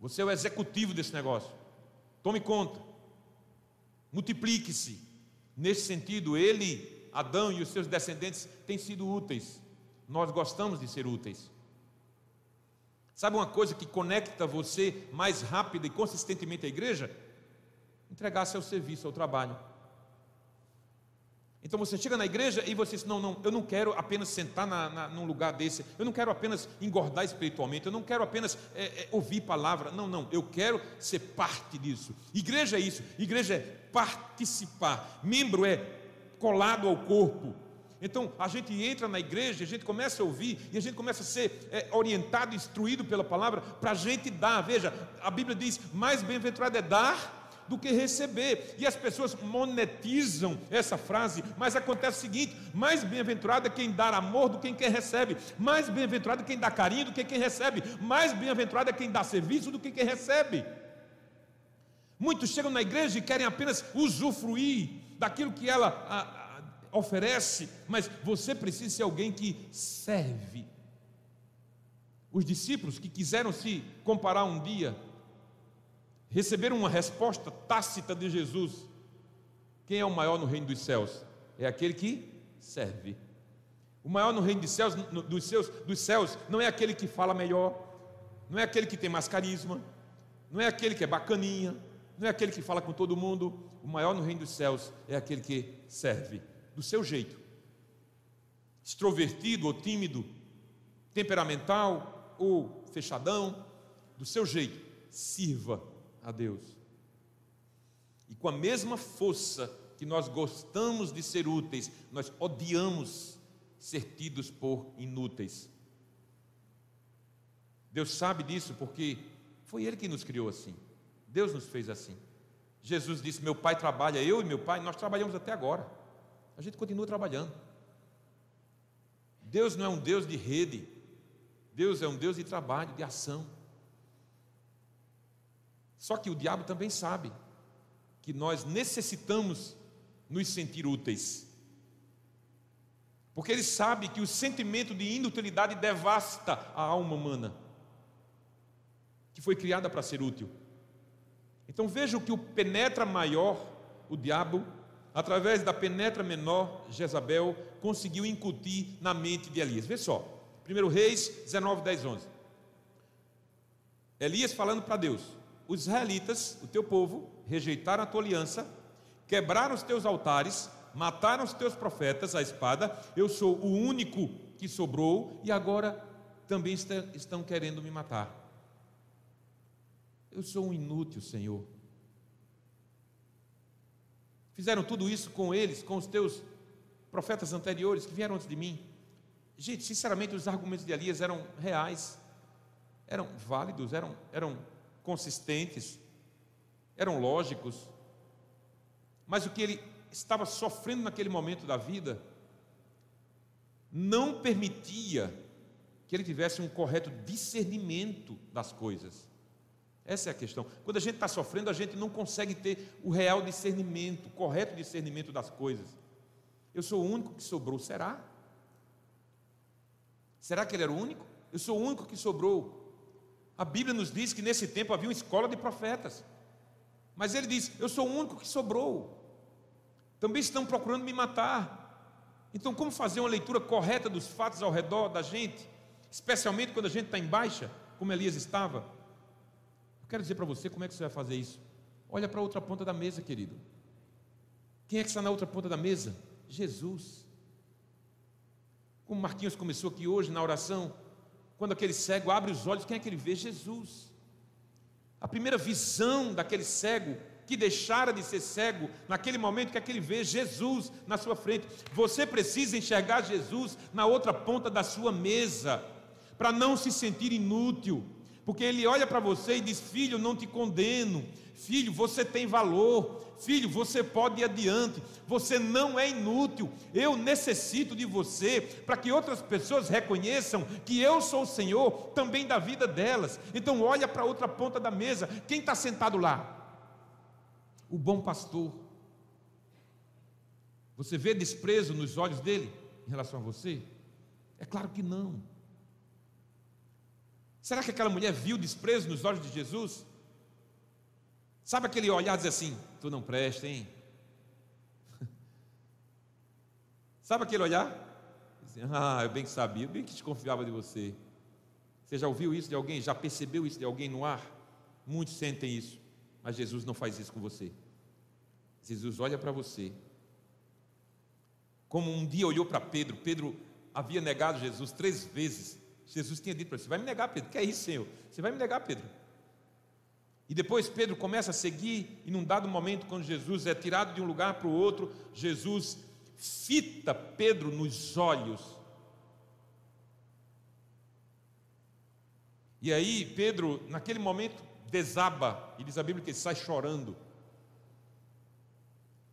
Você é o executivo desse negócio. Tome conta. Multiplique-se. Nesse sentido, ele Adão e os seus descendentes têm sido úteis. Nós gostamos de ser úteis. Sabe uma coisa que conecta você mais rápido e consistentemente à igreja? Entregar seu serviço ao trabalho. Então você chega na igreja e você diz: Não, não, eu não quero apenas sentar na, na, num lugar desse, eu não quero apenas engordar espiritualmente, eu não quero apenas é, é, ouvir palavra, não, não, eu quero ser parte disso. Igreja é isso, igreja é participar, membro é colado ao corpo. Então a gente entra na igreja, a gente começa a ouvir e a gente começa a ser é, orientado, instruído pela palavra para a gente dar. Veja, a Bíblia diz: mais bem-aventurado é dar do que receber. E as pessoas monetizam essa frase, mas acontece o seguinte: mais bem-aventurado é quem dá amor do que quem recebe, mais bem-aventurado é quem dá carinho do que quem recebe, mais bem-aventurado é quem dá serviço do que quem recebe. Muitos chegam na igreja e querem apenas usufruir daquilo que ela a, a, oferece, mas você precisa ser alguém que serve. Os discípulos que quiseram se comparar um dia, receberam uma resposta tácita de Jesus: quem é o maior no reino dos céus? É aquele que serve. O maior no reino dos céus, dos, dos céus não é aquele que fala melhor, não é aquele que tem mais carisma, não é aquele que é bacaninha, não é aquele que fala com todo mundo, o maior no reino dos céus é aquele que serve do seu jeito. Extrovertido ou tímido, temperamental ou fechadão, do seu jeito, sirva a Deus. E com a mesma força que nós gostamos de ser úteis, nós odiamos ser tidos por inúteis. Deus sabe disso porque foi Ele que nos criou assim. Deus nos fez assim. Jesus disse: Meu pai trabalha, eu e meu pai, nós trabalhamos até agora. A gente continua trabalhando. Deus não é um Deus de rede, Deus é um Deus de trabalho, de ação. Só que o diabo também sabe que nós necessitamos nos sentir úteis. Porque ele sabe que o sentimento de inutilidade devasta a alma humana, que foi criada para ser útil. Então veja o que o penetra maior, o diabo, através da penetra menor, Jezabel, conseguiu incutir na mente de Elias. Vê só, 1 Reis 19, 10, 11. Elias falando para Deus: Os israelitas, o teu povo, rejeitaram a tua aliança, quebraram os teus altares, mataram os teus profetas à espada. Eu sou o único que sobrou e agora também estão querendo me matar. Eu sou um inútil, Senhor. Fizeram tudo isso com eles, com os teus profetas anteriores que vieram antes de mim. Gente, sinceramente, os argumentos de Elias eram reais, eram válidos, eram, eram consistentes, eram lógicos. Mas o que ele estava sofrendo naquele momento da vida não permitia que ele tivesse um correto discernimento das coisas. Essa é a questão. Quando a gente está sofrendo, a gente não consegue ter o real discernimento, o correto discernimento das coisas. Eu sou o único que sobrou, será? Será que ele era o único? Eu sou o único que sobrou. A Bíblia nos diz que nesse tempo havia uma escola de profetas. Mas ele diz: Eu sou o único que sobrou. Também estão procurando me matar. Então, como fazer uma leitura correta dos fatos ao redor da gente, especialmente quando a gente está em baixa, como Elias estava? Quero dizer para você como é que você vai fazer isso. Olha para a outra ponta da mesa, querido. Quem é que está na outra ponta da mesa? Jesus. Como Marquinhos começou aqui hoje na oração, quando aquele cego abre os olhos, quem é que ele vê? Jesus. A primeira visão daquele cego que deixara de ser cego, naquele momento que é vê Jesus na sua frente. Você precisa enxergar Jesus na outra ponta da sua mesa, para não se sentir inútil, porque ele olha para você e diz: Filho, não te condeno. Filho, você tem valor. Filho, você pode ir adiante. Você não é inútil. Eu necessito de você para que outras pessoas reconheçam que eu sou o Senhor também da vida delas. Então, olha para outra ponta da mesa. Quem está sentado lá? O bom pastor. Você vê desprezo nos olhos dele em relação a você? É claro que não. Será que aquela mulher viu desprezo nos olhos de Jesus? Sabe aquele olhar dizer assim: Tu não presta, hein? Sabe aquele olhar? ah, eu bem que sabia, eu bem que desconfiava de você. Você já ouviu isso de alguém? Já percebeu isso de alguém no ar? Muitos sentem isso, mas Jesus não faz isso com você. Jesus olha para você, como um dia olhou para Pedro. Pedro havia negado Jesus três vezes. Jesus tinha dito para ele: Você vai me negar, Pedro? Que é isso, Senhor? Você vai me negar, Pedro? E depois Pedro começa a seguir, e num dado momento, quando Jesus é tirado de um lugar para o outro, Jesus fita Pedro nos olhos. E aí Pedro, naquele momento, desaba, e diz a Bíblia que ele sai chorando.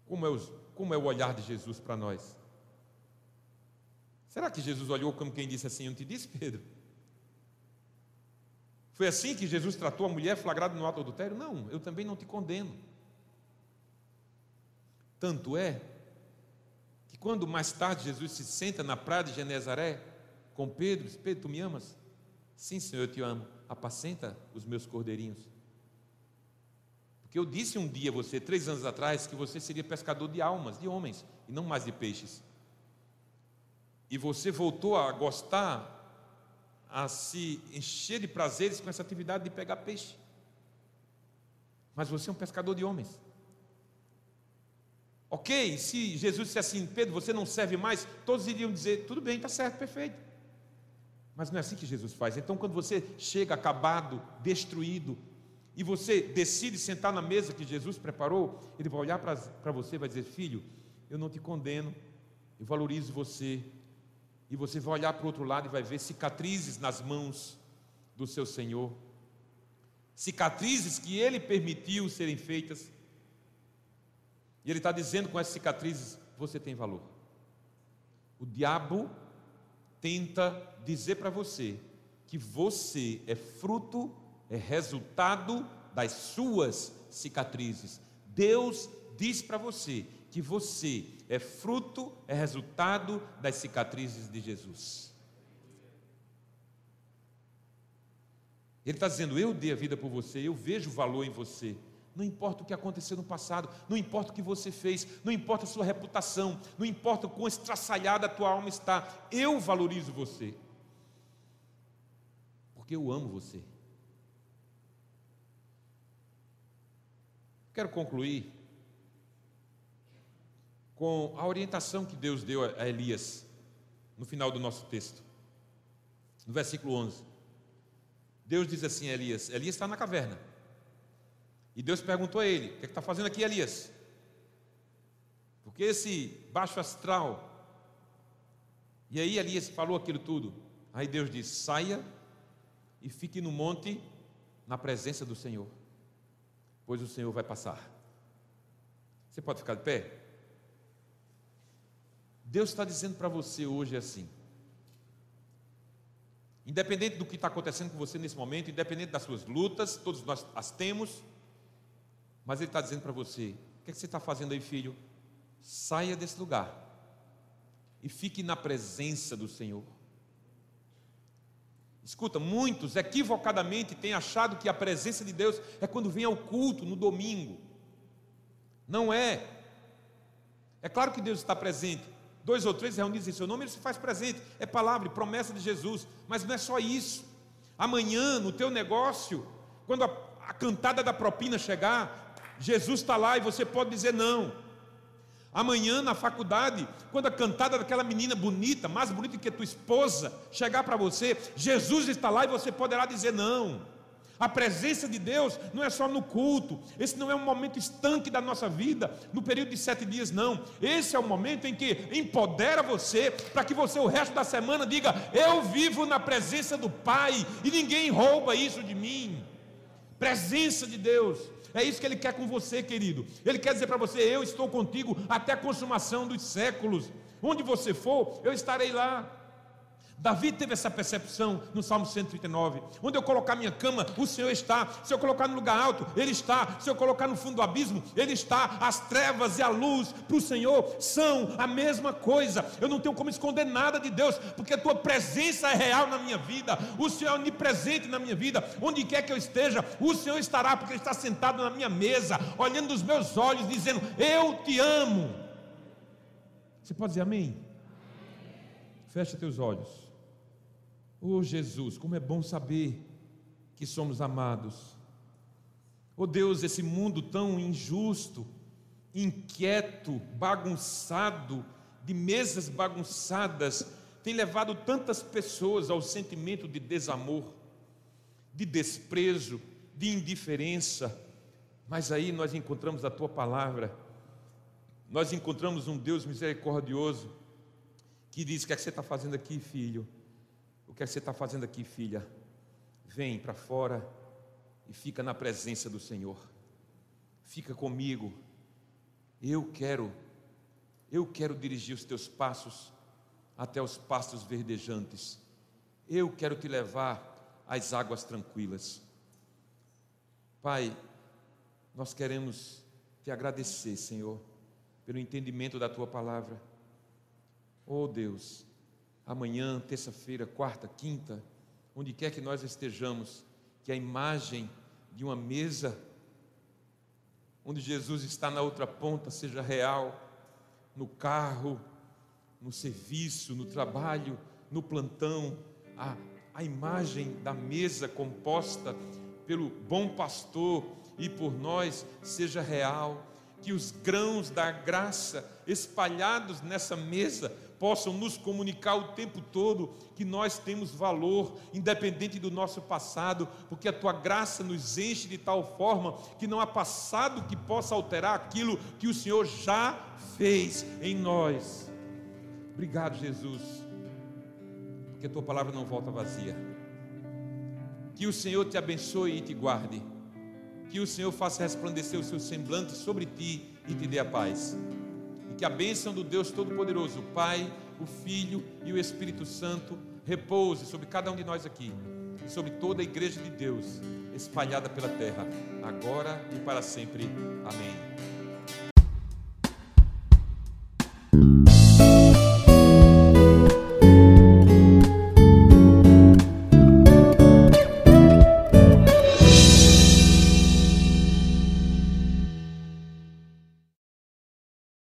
Como é, os, como é o olhar de Jesus para nós? Será que Jesus olhou como quem disse assim: Eu te disse, Pedro? Foi assim que Jesus tratou a mulher flagrada no ato adultério? Não, eu também não te condeno. Tanto é que quando mais tarde Jesus se senta na praia de Genezaré com Pedro, diz: Pedro, tu me amas? Sim, Senhor, eu te amo. Apacenta os meus cordeirinhos. Porque eu disse um dia a você, três anos atrás, que você seria pescador de almas, de homens, e não mais de peixes e você voltou a gostar, a se encher de prazeres com essa atividade de pegar peixe. mas você é um pescador de homens. Ok, se Jesus disse assim, Pedro, você não serve mais, todos iriam dizer, tudo bem, está certo, perfeito. Mas não é assim que Jesus faz. Então, quando você chega acabado, destruído, e você decide sentar na mesa que Jesus preparou, Ele vai olhar para você e vai dizer: Filho, eu não te condeno, eu valorizo você. E você vai olhar para o outro lado e vai ver cicatrizes nas mãos do seu Senhor, cicatrizes que Ele permitiu serem feitas e ele está dizendo com essas cicatrizes: você tem valor. O diabo tenta dizer para você que você é fruto, é resultado das suas cicatrizes. Deus diz para você que você é fruto, é resultado das cicatrizes de Jesus. Ele está dizendo: Eu dei a vida por você, eu vejo valor em você. Não importa o que aconteceu no passado, não importa o que você fez, não importa a sua reputação, não importa o quão estraçalhada a tua alma está, eu valorizo você. Porque eu amo você. Quero concluir com a orientação que Deus deu a Elias no final do nosso texto, no versículo 11. Deus diz assim a Elias: Elias está na caverna. E Deus perguntou a ele: O que é está fazendo aqui, Elias? Porque esse baixo astral. E aí Elias falou aquilo tudo. Aí Deus disse: Saia e fique no monte na presença do Senhor, pois o Senhor vai passar. Você pode ficar de pé? Deus está dizendo para você hoje assim. Independente do que está acontecendo com você nesse momento, independente das suas lutas, todos nós as temos, mas Ele está dizendo para você: o que, é que você está fazendo aí, filho? Saia desse lugar e fique na presença do Senhor. Escuta, muitos equivocadamente têm achado que a presença de Deus é quando vem ao culto no domingo. Não é. É claro que Deus está presente. Dois ou três reunidos em seu nome, ele se faz presente. É palavra, promessa de Jesus. Mas não é só isso. Amanhã, no teu negócio, quando a, a cantada da propina chegar, Jesus está lá e você pode dizer não. Amanhã na faculdade, quando a cantada daquela menina bonita, mais bonita que tua esposa, chegar para você, Jesus está lá e você poderá dizer não. A presença de Deus não é só no culto, esse não é um momento estanque da nossa vida, no período de sete dias, não. Esse é o momento em que empodera você, para que você o resto da semana diga: Eu vivo na presença do Pai e ninguém rouba isso de mim. Presença de Deus. É isso que Ele quer com você, querido. Ele quer dizer para você: Eu estou contigo até a consumação dos séculos. Onde você for, eu estarei lá. Davi teve essa percepção no Salmo 139. Onde eu colocar minha cama, o Senhor está. Se eu colocar no lugar alto, Ele está. Se eu colocar no fundo do abismo, Ele está. As trevas e a luz para o Senhor são a mesma coisa. Eu não tenho como esconder nada de Deus, porque a tua presença é real na minha vida. O Senhor é onipresente na minha vida. Onde quer que eu esteja, o Senhor estará, porque Ele está sentado na minha mesa, olhando nos meus olhos, dizendo: Eu te amo. Você pode dizer amém? Fecha teus olhos. Oh Jesus, como é bom saber que somos amados. Oh Deus, esse mundo tão injusto, inquieto, bagunçado, de mesas bagunçadas, tem levado tantas pessoas ao sentimento de desamor, de desprezo, de indiferença. Mas aí nós encontramos a tua palavra, nós encontramos um Deus misericordioso que diz: O que, é que você está fazendo aqui, filho? Que, é que você está fazendo aqui, filha? Vem para fora e fica na presença do Senhor. Fica comigo. Eu quero, eu quero dirigir os teus passos até os pastos verdejantes. Eu quero te levar às águas tranquilas. Pai, nós queremos te agradecer, Senhor, pelo entendimento da tua palavra. Oh Deus, amanhã, terça-feira, quarta, quinta, onde quer que nós estejamos, que a imagem de uma mesa, onde Jesus está na outra ponta, seja real, no carro, no serviço, no trabalho, no plantão, a, a imagem da mesa composta pelo bom pastor e por nós seja real. Que os grãos da graça espalhados nessa mesa possam nos comunicar o tempo todo que nós temos valor, independente do nosso passado, porque a tua graça nos enche de tal forma que não há passado que possa alterar aquilo que o Senhor já fez em nós. Obrigado, Jesus, porque a tua palavra não volta vazia. Que o Senhor te abençoe e te guarde. Que o Senhor faça resplandecer o seu semblante sobre ti e te dê a paz que a bênção do Deus Todo-Poderoso, o Pai, o Filho e o Espírito Santo repouse sobre cada um de nós aqui e sobre toda a igreja de Deus espalhada pela terra, agora e para sempre. Amém.